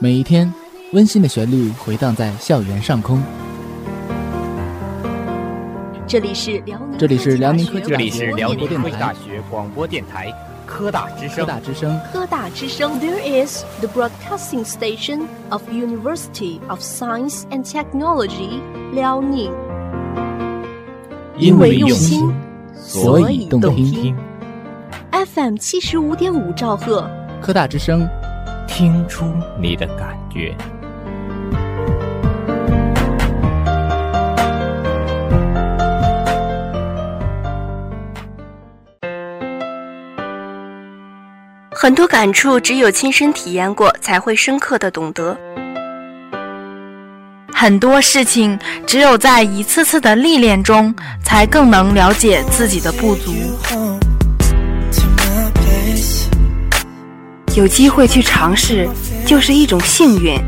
每一天，温馨的旋律回荡在校园上空。这里是辽宁，这里是辽宁科技这里是辽宁电科技大。学广播电台科大之声科。大之声，科大之声。There is the broadcasting station of University of Science and Technology 辽宁。因为用心，所以动听。FM 七十五点五兆赫，科大之声，听出你的感觉。很多感触只有亲身体验过，才会深刻的懂得。很多事情只有在一次次的历练中，才更能了解自己的不足。有机会去尝试，就是一种幸运；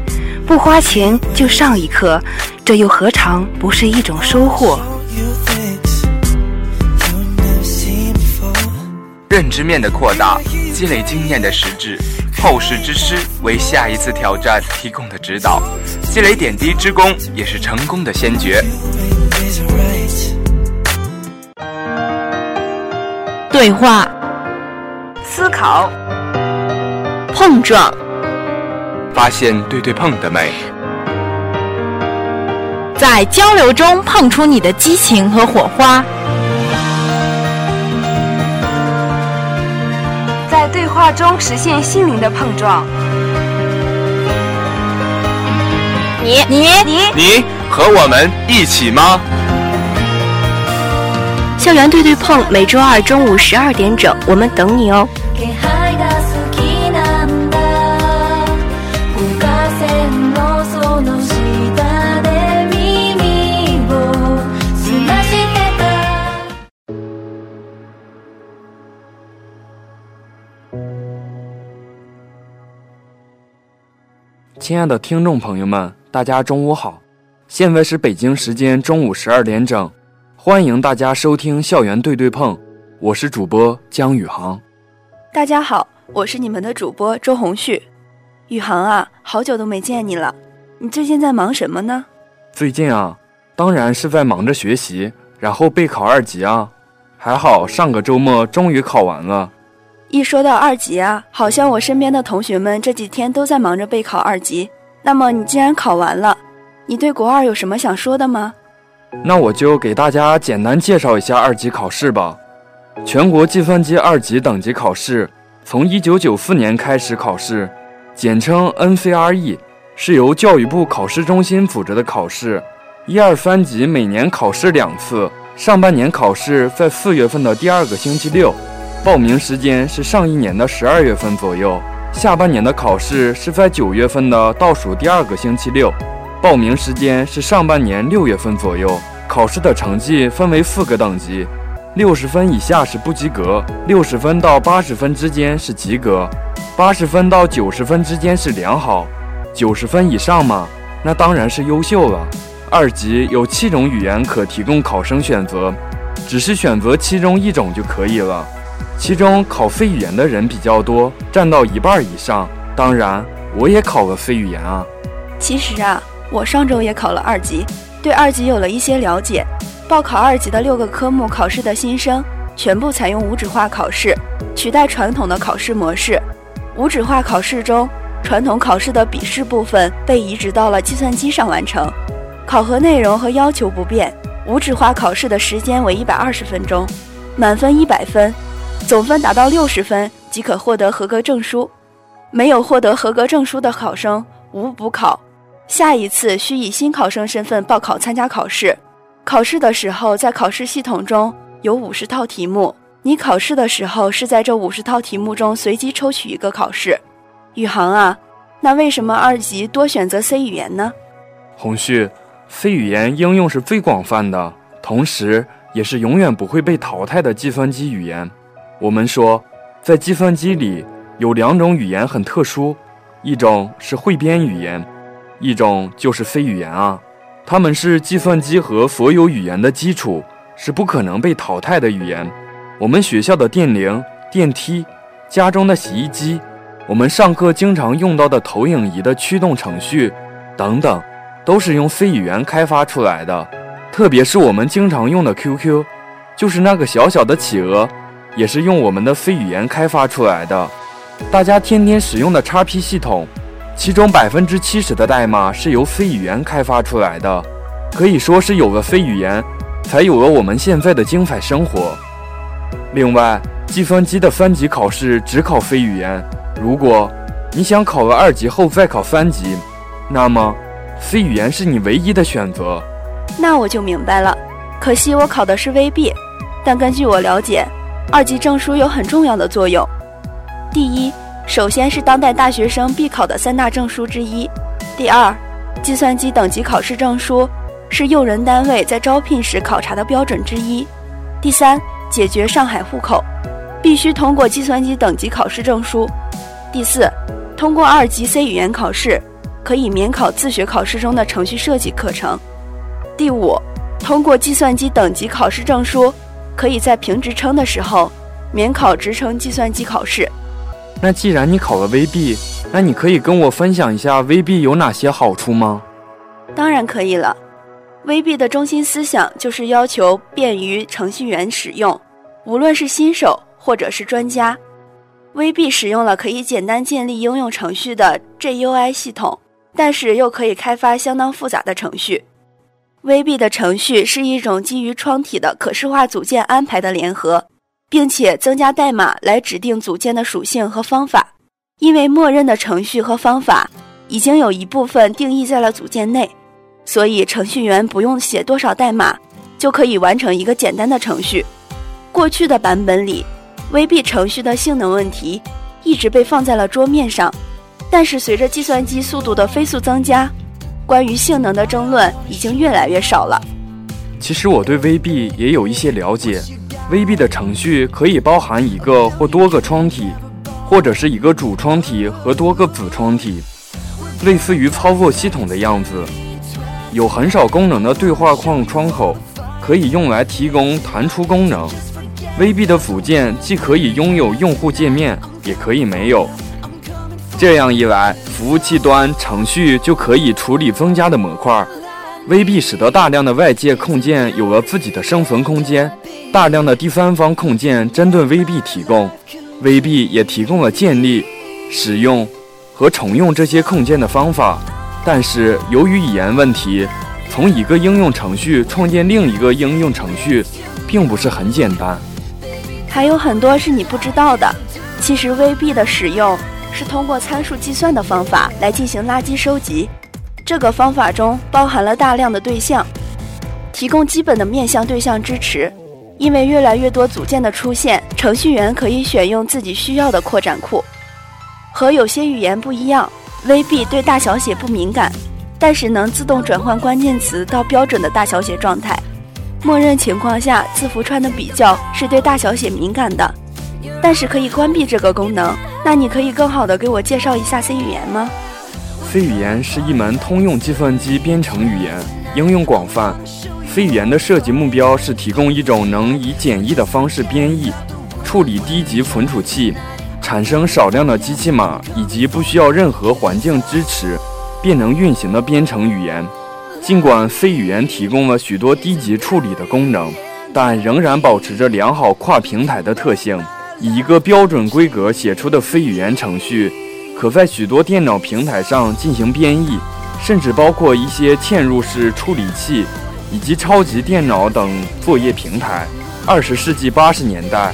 不花钱就上一课，这又何尝不是一种收获？认知面的扩大，积累经验的实质，后世之师为下一次挑战提供的指导，积累点滴之功也是成功的先决。对话、思考，碰撞，发现对对碰的美，在交流中碰出你的激情和火花。在对话中实现心灵的碰撞。你你你，你和我们一起吗？校园对对碰，每周二中午十二点整，我们等你哦。亲爱的听众朋友们，大家中午好，现在是北京时间中午十二点整，欢迎大家收听校园对对碰，我是主播江宇航。大家好，我是你们的主播周红旭。宇航啊，好久都没见你了，你最近在忙什么呢？最近啊，当然是在忙着学习，然后备考二级啊，还好上个周末终于考完了。一说到二级啊，好像我身边的同学们这几天都在忙着备考二级。那么你既然考完了，你对国二有什么想说的吗？那我就给大家简单介绍一下二级考试吧。全国计算机二级等级考试从1994年开始考试，简称 NCRE，是由教育部考试中心组织的考试。一二三级每年考试两次，上半年考试在四月份的第二个星期六，报名时间是上一年的十二月份左右；下半年的考试是在九月份的倒数第二个星期六。报名时间是上半年六月份左右。考试的成绩分为四个等级，六十分以下是不及格，六十分到八十分之间是及格，八十分到九十分之间是良好，九十分以上嘛，那当然是优秀了。二级有七种语言可提供考生选择，只是选择其中一种就可以了。其中考非语言的人比较多，占到一半以上。当然，我也考了非语言啊。其实啊，我上周也考了二级，对二级有了一些了解。报考二级的六个科目考试的新生，全部采用无纸化考试，取代传统的考试模式。无纸化考试中，传统考试的笔试部分被移植到了计算机上完成，考核内容和要求不变。无纸化考试的时间为一百二十分钟，满分一百分，总分达到六十分即可获得合格证书。没有获得合格证书的考生无补考，下一次需以新考生身份报考参加考试。考试的时候，在考试系统中有五十套题目，你考试的时候是在这五十套题目中随机抽取一个考试。宇航啊，那为什么二级多选择 C 语言呢？红旭，，C 语言应用是最广泛的，同时也是永远不会被淘汰的计算机语言。我们说，在计算机里有两种语言很特殊，一种是汇编语言，一种就是非语言啊。它们是计算机和所有语言的基础，是不可能被淘汰的语言。我们学校的电铃、电梯、家中的洗衣机，我们上课经常用到的投影仪的驱动程序等等，都是用 C 语言开发出来的。特别是我们经常用的 QQ，就是那个小小的企鹅，也是用我们的 C 语言开发出来的。大家天天使用的 XP 系统，其中百分之七十的代码是由 C 语言开发出来的。可以说是有了 C 语言，才有了我们现在的精彩生活。另外，计算机的三级考试只考 C 语言。如果你想考了二级后再考三级，那么 C 语言是你唯一的选择。那我就明白了。可惜我考的是 VB，但根据我了解，二级证书有很重要的作用。第一，首先是当代大学生必考的三大证书之一；第二，计算机等级考试证书是用人单位在招聘时考察的标准之一；第三，解决上海户口必须通过计算机等级考试证书；第四，通过二级 C 语言考试可以免考自学考试中的程序设计课程。第五，通过计算机等级考试证书，可以在评职称的时候免考职称计算机考试。那既然你考了 VB，那你可以跟我分享一下 VB 有哪些好处吗？当然可以了。VB 的中心思想就是要求便于程序员使用，无论是新手或者是专家。VB 使用了可以简单建立应用程序的 GUI 系统，但是又可以开发相当复杂的程序。VB 的程序是一种基于窗体的可视化组件安排的联合，并且增加代码来指定组件的属性和方法。因为默认的程序和方法已经有一部分定义在了组件内，所以程序员不用写多少代码就可以完成一个简单的程序。过去的版本里，VB 程序的性能问题一直被放在了桌面上，但是随着计算机速度的飞速增加。关于性能的争论已经越来越少了。其实我对 VB 也有一些了解。VB 的程序可以包含一个或多个窗体，或者是一个主窗体和多个子窗体，类似于操作系统的样子。有很少功能的对话框窗口，可以用来提供弹出功能。VB 的组件既可以拥有用户界面，也可以没有。这样一来，服务器端程序就可以处理增加的模块。VB 使得大量的外界控件有了自己的生存空间，大量的第三方控件针对 VB 提供，VB 也提供了建立、使用和重用这些控件的方法。但是由于语言问题，从一个应用程序创建另一个应用程序，并不是很简单。还有很多是你不知道的。其实 VB 的使用。是通过参数计算的方法来进行垃圾收集，这个方法中包含了大量的对象，提供基本的面向对象支持。因为越来越多组件的出现，程序员可以选用自己需要的扩展库。和有些语言不一样，VB 对大小写不敏感，但是能自动转换关键词到标准的大小写状态。默认情况下，字符串的比较是对大小写敏感的。但是可以关闭这个功能。那你可以更好的给我介绍一下 C 语言吗？C 语言是一门通用计算机编程语言，应用广泛。C 语言的设计目标是提供一种能以简易的方式编译、处理低级存储器、产生少量的机器码，以及不需要任何环境支持便能运行的编程语言。尽管 C 语言提供了许多低级处理的功能，但仍然保持着良好跨平台的特性。以一个标准规格写出的非语言程序，可在许多电脑平台上进行编译，甚至包括一些嵌入式处理器以及超级电脑等作业平台。二十世纪八十年代，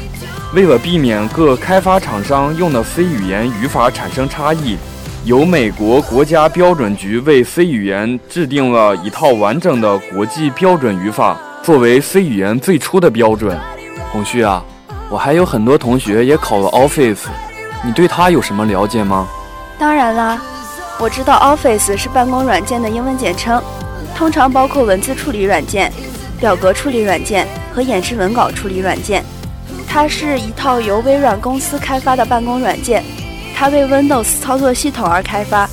为了避免各开发厂商用的非语言语法产生差异，由美国国家标准局为非语言制定了一套完整的国际标准语法，作为非语言最初的标准。红旭啊。我还有很多同学也考了 Office，你对它有什么了解吗？当然啦，我知道 Office 是办公软件的英文简称，通常包括文字处理软件、表格处理软件和演示文稿处理软件。它是一套由微软公司开发的办公软件，它为 Windows 操作系统而开发，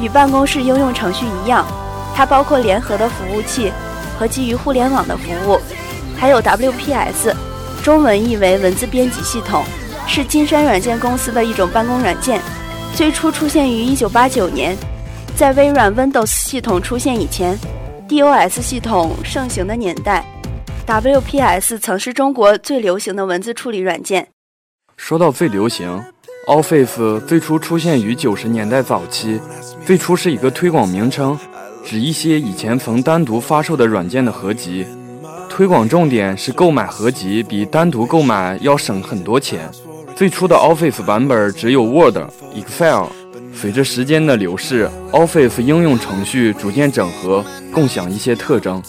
与办公室应用程序一样，它包括联合的服务器和基于互联网的服务，还有 WPS。中文译为文字编辑系统，是金山软件公司的一种办公软件。最初出现于1989年，在微软 Windows 系统出现以前，DOS 系统盛行的年代，WPS 曾是中国最流行的文字处理软件。说到最流行，Office 最初出现于九十年代早期，最初是一个推广名称，指一些以前曾单独发售的软件的合集。推广重点是购买合集比单独购买要省很多钱。最初的 Office 版本只有 Word、Excel。随着时间的流逝，Office 应用程序逐渐整合，共享一些特征。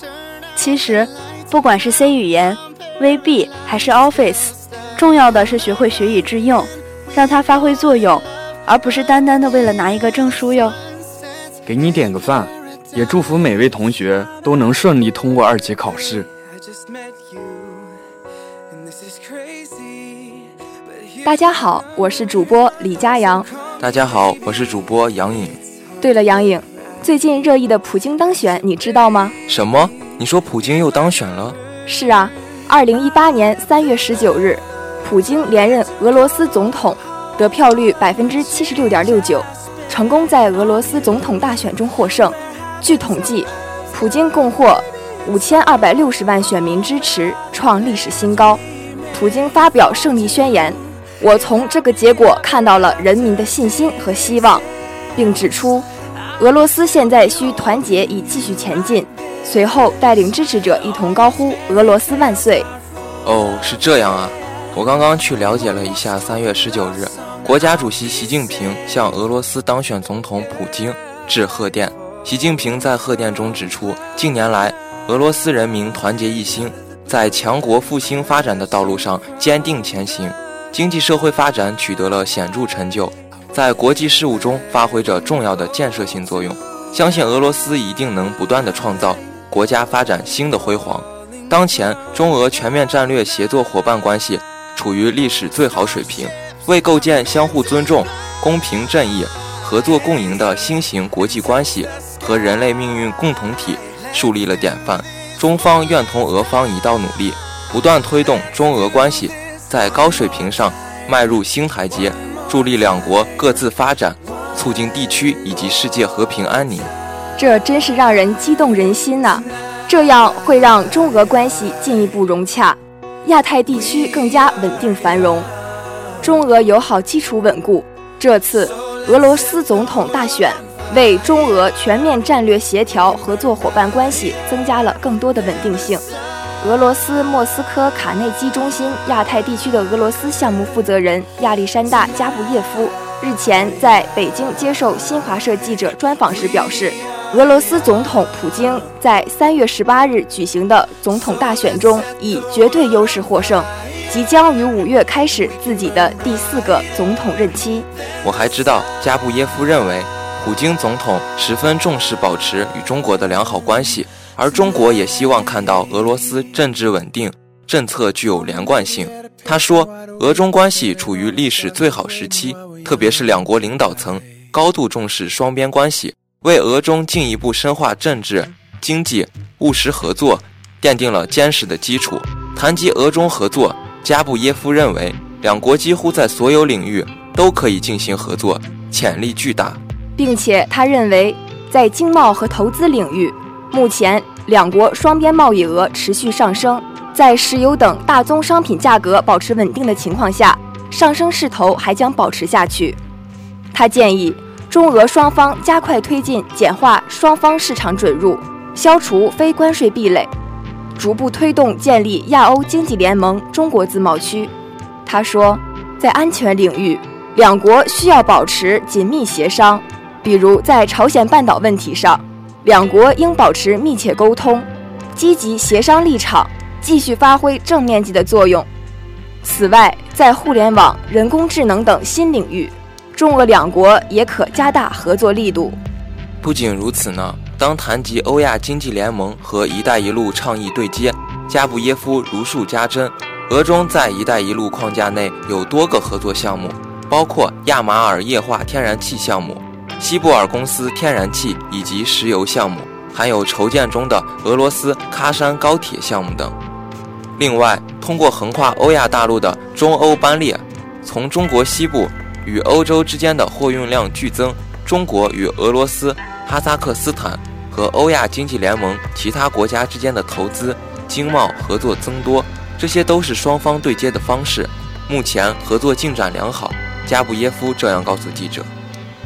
其实，不管是 C 语言、VB 还是 Office，重要的是学会学以致用，让它发挥作用，而不是单单的为了拿一个证书哟。给你点个赞，也祝福每位同学都能顺利通过二级考试。大家好，我是主播李佳阳。大家好，我是主播杨颖。对了，杨颖，最近热议的普京当选，你知道吗？什么？你说普京又当选了？是啊，二零一八年三月十九日，普京连任俄罗斯总统，得票率百分之七十六点六九，成功在俄罗斯总统大选中获胜。据统计，普京共获五千二百六十万选民支持，创历史新高。普京发表胜利宣言。我从这个结果看到了人民的信心和希望，并指出，俄罗斯现在需团结以继续前进。随后带领支持者一同高呼“俄罗斯万岁”。哦，是这样啊！我刚刚去了解了一下，三月十九日，国家主席习近平向俄罗斯当选总统普京致贺电。习近平在贺电中指出，近年来俄罗斯人民团结一心，在强国复兴发展的道路上坚定前行。经济社会发展取得了显著成就，在国际事务中发挥着重要的建设性作用。相信俄罗斯一定能不断地创造国家发展新的辉煌。当前，中俄全面战略协作伙伴关系处于历史最好水平，为构建相互尊重、公平正义、合作共赢的新型国际关系和人类命运共同体树立了典范。中方愿同俄方一道努力，不断推动中俄关系。在高水平上迈入新台阶，助力两国各自发展，促进地区以及世界和平安宁。这真是让人激动人心呐！这样会让中俄关系进一步融洽，亚太地区更加稳定繁荣，中俄友好基础稳固。这次俄罗斯总统大选为中俄全面战略协调合作伙伴关系增加了更多的稳定性。俄罗斯莫斯科卡内基中心亚太地区的俄罗斯项目负责人亚历山大·加布耶夫日前在北京接受新华社记者专访时表示，俄罗斯总统普京在三月十八日举行的总统大选中以绝对优势获胜，即将于五月开始自己的第四个总统任期。我还知道，加布耶夫认为，普京总统十分重视保持与中国的良好关系。而中国也希望看到俄罗斯政治稳定，政策具有连贯性。他说，俄中关系处于历史最好时期，特别是两国领导层高度重视双边关系，为俄中进一步深化政治、经济、务实合作奠定了坚实的基础。谈及俄中合作，加布耶夫认为，两国几乎在所有领域都可以进行合作，潜力巨大，并且他认为，在经贸和投资领域。目前，两国双边贸易额持续上升，在石油等大宗商品价格保持稳定的情况下，上升势头还将保持下去。他建议中俄双方加快推进简化双方市场准入，消除非关税壁垒，逐步推动建立亚欧经济联盟中国自贸区。他说，在安全领域，两国需要保持紧密协商，比如在朝鲜半岛问题上。两国应保持密切沟通，积极协商立场，继续发挥正面积的作用。此外，在互联网、人工智能等新领域，中俄两国也可加大合作力度。不仅如此呢，当谈及欧亚经济联盟和“一带一路”倡议对接，加布耶夫如数家珍。俄中在“一带一路”框架内有多个合作项目，包括亚马尔液化天然气项目。西布尔公司天然气以及石油项目，还有筹建中的俄罗斯喀山高铁项目等。另外，通过横跨欧亚大陆的中欧班列，从中国西部与欧洲之间的货运量剧增，中国与俄罗斯、哈萨克斯坦和欧亚经济联盟其他国家之间的投资、经贸合作增多，这些都是双方对接的方式。目前合作进展良好，加布耶夫这样告诉记者。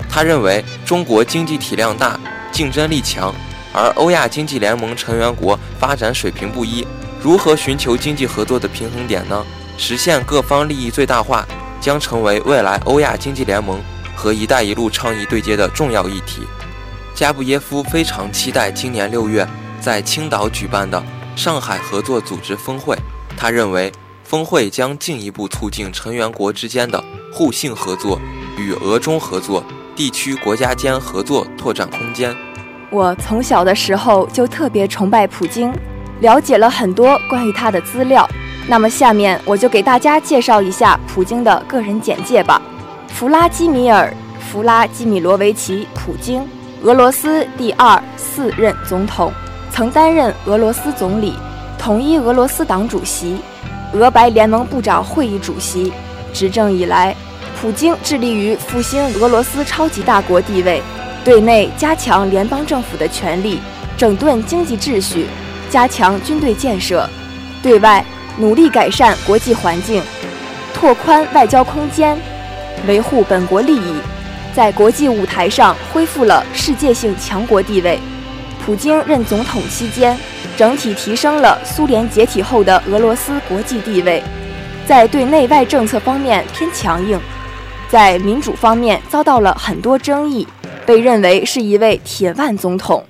他认为中国经济体量大，竞争力强，而欧亚经济联盟成员国发展水平不一，如何寻求经济合作的平衡点呢？实现各方利益最大化，将成为未来欧亚经济联盟和“一带一路”倡议对接的重要议题。加布耶夫非常期待今年六月在青岛举办的上海合作组织峰会。他认为，峰会将进一步促进成员国之间的互信合作，与俄中合作、地区国家间合作拓展空间。我从小的时候就特别崇拜普京，了解了很多关于他的资料。那么下面我就给大家介绍一下普京的个人简介吧。弗拉基米尔·弗拉基米罗维奇·普京，俄罗斯第二、四任总统，曾担任俄罗斯总理、统一俄罗斯党主席、俄白联盟部长会议主席。执政以来，普京致力于复兴俄罗斯超级大国地位，对内加强联邦政府的权力，整顿经济秩序，加强军队建设；对外。努力改善国际环境，拓宽外交空间，维护本国利益，在国际舞台上恢复了世界性强国地位。普京任总统期间，整体提升了苏联解体后的俄罗斯国际地位。在对内外政策方面偏强硬，在民主方面遭到了很多争议，被认为是一位铁腕总统。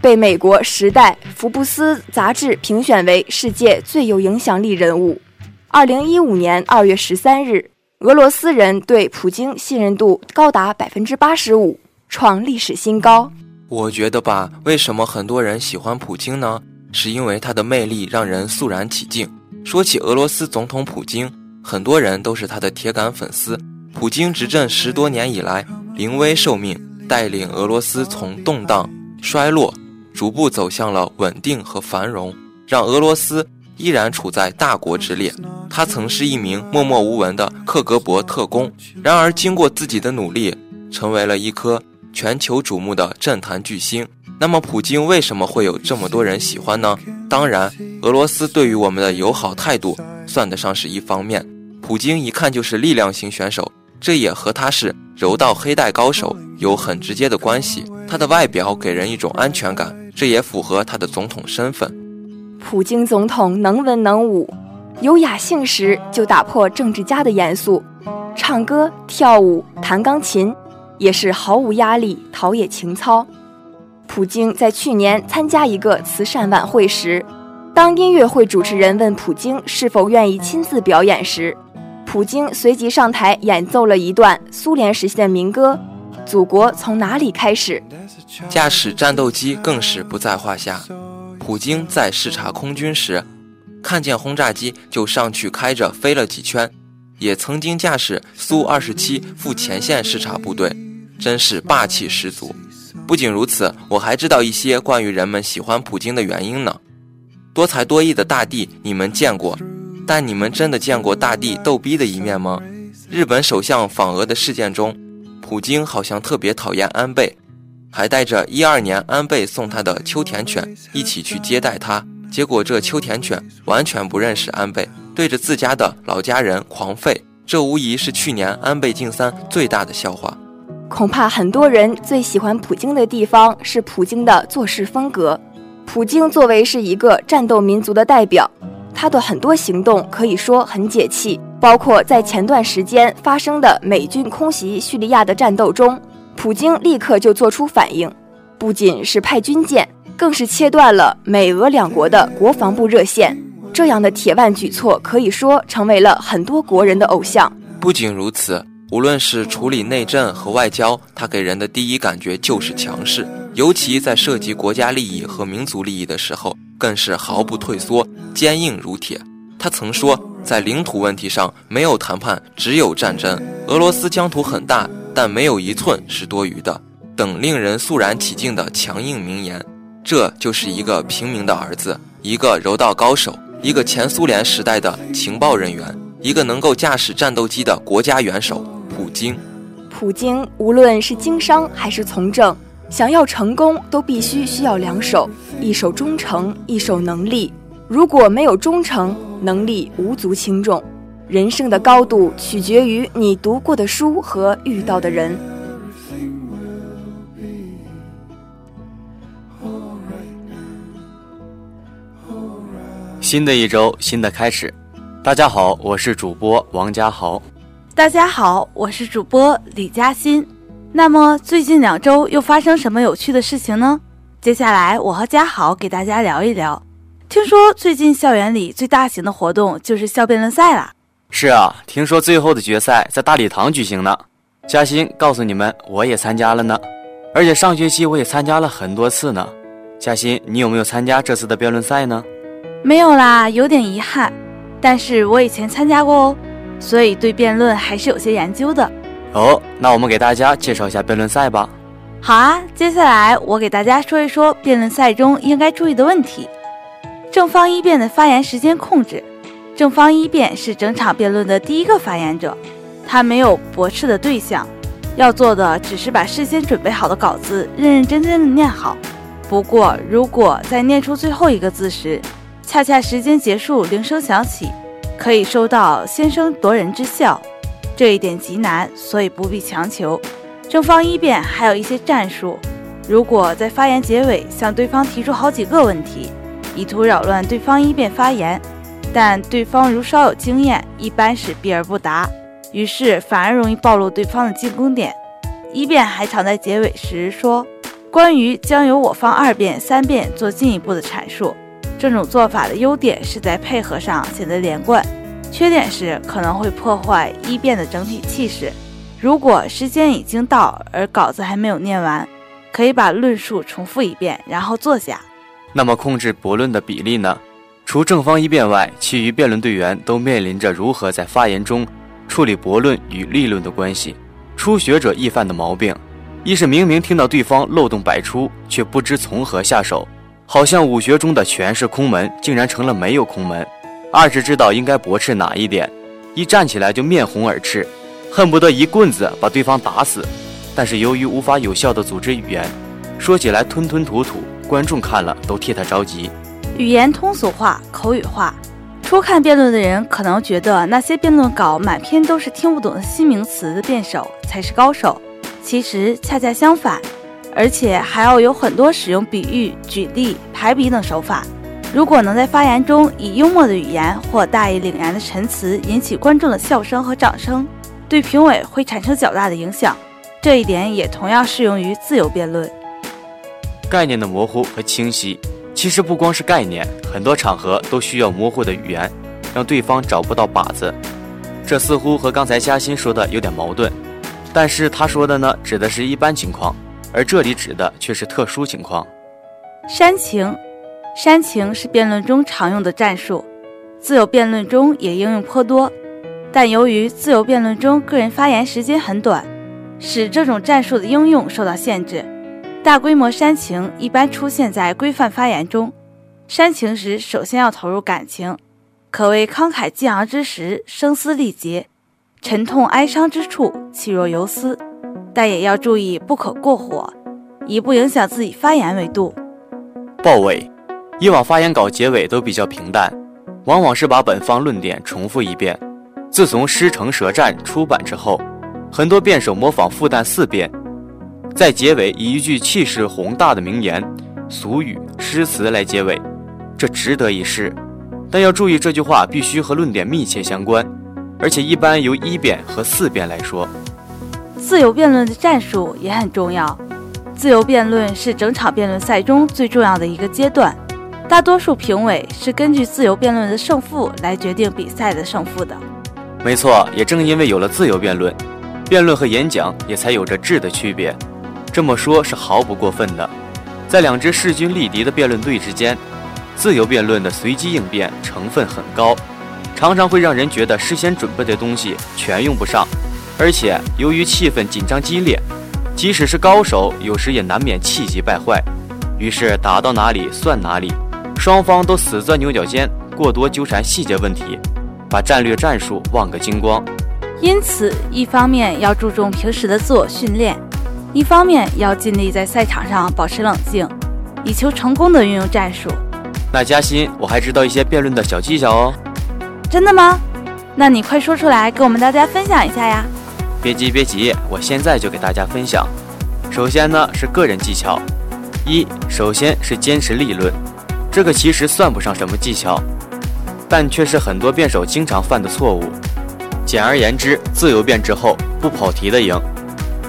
被美国《时代》《福布斯》杂志评选为世界最有影响力人物。二零一五年二月十三日，俄罗斯人对普京信任度高达百分之八十五，创历史新高。我觉得吧，为什么很多人喜欢普京呢？是因为他的魅力让人肃然起敬。说起俄罗斯总统普京，很多人都是他的铁杆粉丝。普京执政十多年以来，临危受命，带领俄罗斯从动荡、衰落。逐步走向了稳定和繁荣，让俄罗斯依然处在大国之列。他曾是一名默默无闻的克格勃特工，然而经过自己的努力，成为了一颗全球瞩目的政坛巨星。那么，普京为什么会有这么多人喜欢呢？当然，俄罗斯对于我们的友好态度算得上是一方面。普京一看就是力量型选手，这也和他是柔道黑带高手有很直接的关系。他的外表给人一种安全感。这也符合他的总统身份。普京总统能文能武，有雅兴时就打破政治家的严肃，唱歌、跳舞、弹钢琴，也是毫无压力，陶冶情操。普京在去年参加一个慈善晚会时，当音乐会主持人问普京是否愿意亲自表演时，普京随即上台演奏了一段苏联时期的民歌。祖国从哪里开始？驾驶战斗机更是不在话下。普京在视察空军时，看见轰炸机就上去开着飞了几圈，也曾经驾驶苏二十七赴前线视察部队，真是霸气十足。不仅如此，我还知道一些关于人们喜欢普京的原因呢。多才多艺的大帝你们见过，但你们真的见过大帝逗逼的一面吗？日本首相访俄的事件中。普京好像特别讨厌安倍，还带着一二年安倍送他的秋田犬一起去接待他。结果这秋田犬完全不认识安倍，对着自家的老家人狂吠。这无疑是去年安倍晋三最大的笑话。恐怕很多人最喜欢普京的地方是普京的做事风格。普京作为是一个战斗民族的代表，他的很多行动可以说很解气。包括在前段时间发生的美军空袭叙利亚的战斗中，普京立刻就做出反应，不仅是派军舰，更是切断了美俄两国的国防部热线。这样的铁腕举措可以说成为了很多国人的偶像。不仅如此，无论是处理内政和外交，他给人的第一感觉就是强势，尤其在涉及国家利益和民族利益的时候，更是毫不退缩，坚硬如铁。他曾说。在领土问题上，没有谈判，只有战争。俄罗斯疆土很大，但没有一寸是多余的。等令人肃然起敬的强硬名言，这就是一个平民的儿子，一个柔道高手，一个前苏联时代的情报人员，一个能够驾驶战斗机的国家元首——普京。普京无论是经商还是从政，想要成功都必须需要两手，一手忠诚，一手能力。如果没有忠诚，能力无足轻重。人生的高度取决于你读过的书和遇到的人。新的一周，新的开始。大家好，我是主播王家豪。大家好，我是主播李嘉欣。那么最近两周又发生什么有趣的事情呢？接下来我和嘉豪给大家聊一聊。听说最近校园里最大型的活动就是校辩论赛啦。是啊，听说最后的决赛在大礼堂举行呢。嘉欣告诉你们，我也参加了呢，而且上学期我也参加了很多次呢。嘉欣，你有没有参加这次的辩论赛呢？没有啦，有点遗憾。但是我以前参加过哦，所以对辩论还是有些研究的。哦，那我们给大家介绍一下辩论赛吧。好啊，接下来我给大家说一说辩论赛中应该注意的问题。正方一辩的发言时间控制。正方一辩是整场辩论的第一个发言者，他没有驳斥的对象，要做的只是把事先准备好的稿子认认真真的念好。不过，如果在念出最后一个字时，恰恰时间结束，铃声响起，可以收到先声夺人之效，这一点极难，所以不必强求。正方一辩还有一些战术，如果在发言结尾向对方提出好几个问题，以图扰乱对方一辩发言。但对方如稍有经验，一般是避而不答，于是反而容易暴露对方的进攻点。一辩还常在结尾时说：“关于将由我方二辩、三辩做进一步的阐述。”这种做法的优点是在配合上显得连贯，缺点是可能会破坏一辩的整体气势。如果时间已经到而稿子还没有念完，可以把论述重复一遍，然后坐下。那么控制驳论的比例呢？除正方一辩外，其余辩论队员都面临着如何在发言中处理驳论与立论的关系。初学者易犯的毛病，一是明明听到对方漏洞百出，却不知从何下手，好像武学中的全是空门，竟然成了没有空门；二是知道应该驳斥哪一点，一站起来就面红耳赤，恨不得一棍子把对方打死。但是由于无法有效的组织语言，说起来吞吞吐吐，观众看了都替他着急。语言通俗化、口语化，初看辩论的人可能觉得那些辩论稿满篇都是听不懂的新名词的辩手才是高手，其实恰恰相反，而且还要有很多使用比喻、举例、排比等手法。如果能在发言中以幽默的语言或大义凛然的陈词引起观众的笑声和掌声，对评委会产生较大的影响。这一点也同样适用于自由辩论。概念的模糊和清晰。其实不光是概念，很多场合都需要模糊的语言，让对方找不到靶子。这似乎和刚才嘉欣说的有点矛盾，但是他说的呢，指的是一般情况，而这里指的却是特殊情况。煽情，煽情是辩论中常用的战术，自由辩论中也应用颇多，但由于自由辩论中个人发言时间很短，使这种战术的应用受到限制。大规模煽情一般出现在规范发言中。煽情时，首先要投入感情，可谓慷慨激昂之时，声嘶力竭；沉痛哀伤之处，气若游丝。但也要注意不可过火，以不影响自己发言为度。报尾，以往发言稿结尾都比较平淡，往往是把本方论点重复一遍。自从《师承舌战》出版之后，很多辩手模仿复旦四辩。在结尾以一句气势宏大的名言、俗语、诗词来结尾，这值得一试。但要注意，这句话必须和论点密切相关，而且一般由一辩和四辩来说。自由辩论的战术也很重要。自由辩论是整场辩论赛中最重要的一个阶段，大多数评委是根据自由辩论的胜负来决定比赛的胜负的。没错，也正因为有了自由辩论，辩论和演讲也才有着质的区别。这么说，是毫不过分的。在两支势均力敌的辩论队之间，自由辩论的随机应变成分很高，常常会让人觉得事先准备的东西全用不上。而且，由于气氛紧张激烈，即使是高手，有时也难免气急败坏。于是，打到哪里算哪里，双方都死钻牛角尖，过多纠缠细节问题，把战略战术忘个精光。因此，一方面要注重平时的自我训练，一方面要尽力在赛场上保持冷静，以求成功的运用战术。那嘉欣，我还知道一些辩论的小技巧哦。真的吗？那你快说出来，给我们大家分享一下呀！别急别急，我现在就给大家分享。首先呢是个人技巧，一，首先是坚持立论，这个其实算不上什么技巧，但却是很多辩手经常犯的错误。简而言之，自由辩之后不跑题的赢。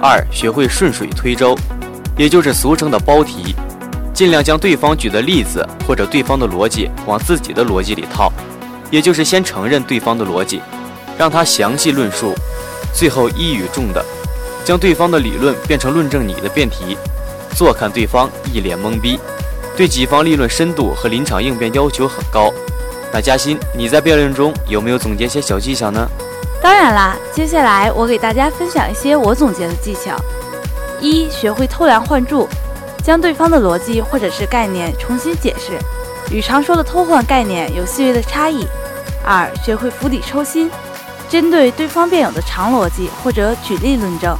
二，学会顺水推舟，也就是俗称的包题，尽量将对方举的例子或者对方的逻辑往自己的逻辑里套，也就是先承认对方的逻辑，让他详细论述，最后一语中的，将对方的理论变成论证你的辩题，坐看对方一脸懵逼，对己方立论深度和临场应变要求很高。那嘉欣，你在辩论中有没有总结些小技巧呢？当然啦，接下来我给大家分享一些我总结的技巧：一、学会偷梁换柱，将对方的逻辑或者是概念重新解释，与常说的偷换概念有细微的差异；二、学会釜底抽薪，针对对方辩友的长逻辑或者举例论证，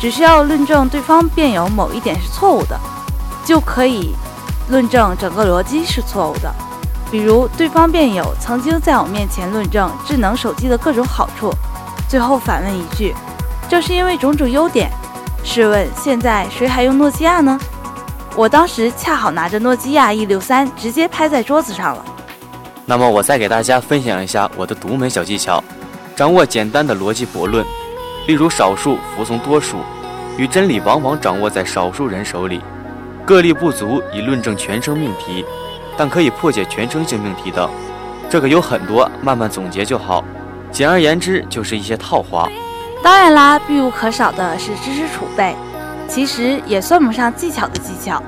只需要论证对方辩友某一点是错误的，就可以论证整个逻辑是错误的。比如，对方辩友曾经在我面前论证智能手机的各种好处，最后反问一句：“正是因为种种优点，试问现在谁还用诺基亚呢？”我当时恰好拿着诺基亚 E 六三，直接拍在桌子上了。那么，我再给大家分享一下我的独门小技巧：掌握简单的逻辑驳论，例如少数服从多数，与真理往往掌握在少数人手里，个例不足以论证全生命题。但可以破解全生性命题等，这个有很多，慢慢总结就好。简而言之，就是一些套话。当然啦，必不可少的是知识储备，其实也算不上技巧的技巧，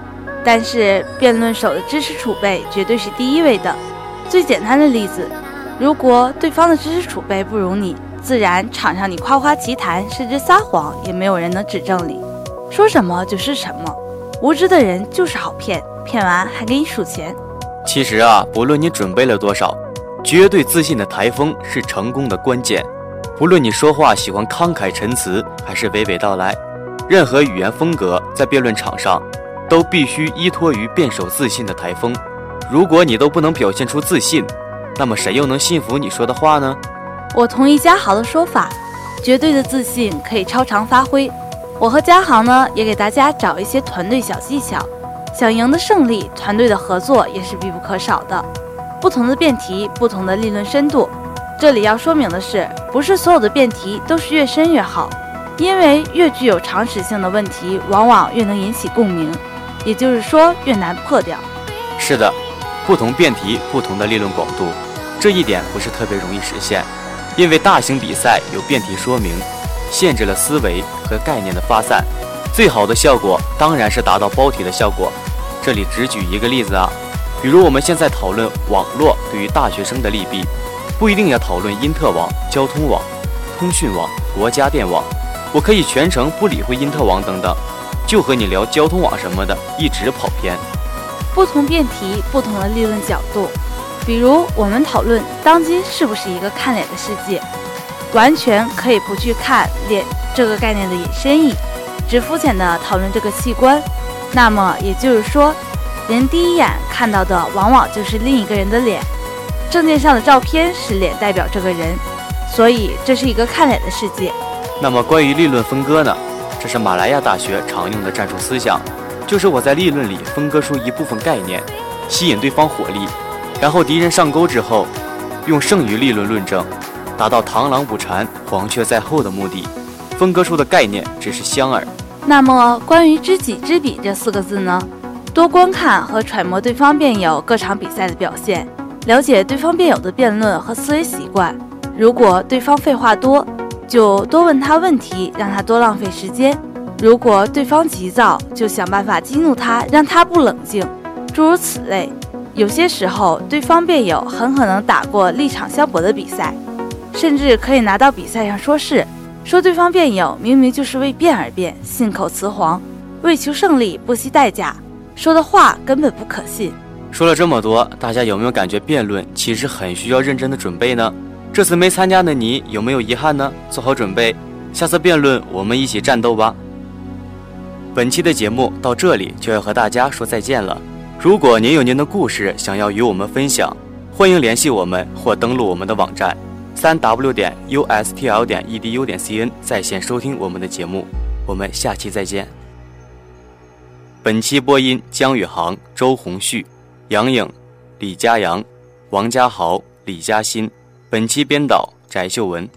但是辩论手的知识储备绝对是第一位的。最简单的例子，如果对方的知识储备不如你，自然场上你夸夸其谈，甚至撒谎，也没有人能指正你，说什么就是什么。无知的人就是好骗，骗完还给你数钱。其实啊，不论你准备了多少，绝对自信的台风是成功的关键。不论你说话喜欢慷慨陈词还是娓娓道来，任何语言风格在辩论场上都必须依托于辩手自信的台风。如果你都不能表现出自信，那么谁又能信服你说的话呢？我同意嘉豪的说法，绝对的自信可以超常发挥。我和嘉航呢，也给大家找一些团队小技巧。想赢得胜利，团队的合作也是必不可少的。不同的辩题，不同的理论深度。这里要说明的是，不是所有的辩题都是越深越好，因为越具有常识性的问题，往往越能引起共鸣，也就是说越难破掉。是的，不同辩题，不同的理论广度，这一点不是特别容易实现，因为大型比赛有辩题说明，限制了思维和概念的发散。最好的效果当然是达到包体的效果。这里只举一个例子啊，比如我们现在讨论网络对于大学生的利弊，不一定要讨论因特网、交通网、通讯网、国家电网。我可以全程不理会因特网等等，就和你聊交通网什么的，一直跑偏。不同辩题，不同的立论角度。比如我们讨论当今是不是一个看脸的世界，完全可以不去看脸这个概念的引申义。只肤浅的讨论这个器官，那么也就是说，人第一眼看到的往往就是另一个人的脸。证件上的照片是脸代表这个人，所以这是一个看脸的世界。那么关于立论分割呢？这是马来亚大学常用的战术思想，就是我在立论里分割出一部分概念，吸引对方火力，然后敌人上钩之后，用剩余立论论证，达到螳螂捕蝉，黄雀在后的目的。分割出的概念只是香饵。那么，关于知己知彼这四个字呢？多观看和揣摩对方辩友各场比赛的表现，了解对方辩友的辩论和思维习惯。如果对方废话多，就多问他问题，让他多浪费时间；如果对方急躁，就想办法激怒他，让他不冷静。诸如此类。有些时候，对方辩友很可能打过立场相驳的比赛，甚至可以拿到比赛上说事。说对方辩友明明就是为辩而辩，信口雌黄，为求胜利不惜代价，说的话根本不可信。说了这么多，大家有没有感觉辩论其实很需要认真的准备呢？这次没参加的你有没有遗憾呢？做好准备，下次辩论我们一起战斗吧。本期的节目到这里就要和大家说再见了。如果您有您的故事想要与我们分享，欢迎联系我们或登录我们的网站三 w 点 ustl 点 edu 点 cn 在线收听我们的节目。我们下期再见。本期播音：江宇航、周红旭、杨颖、李佳阳、王家豪、李嘉欣。本期编导：翟秀文。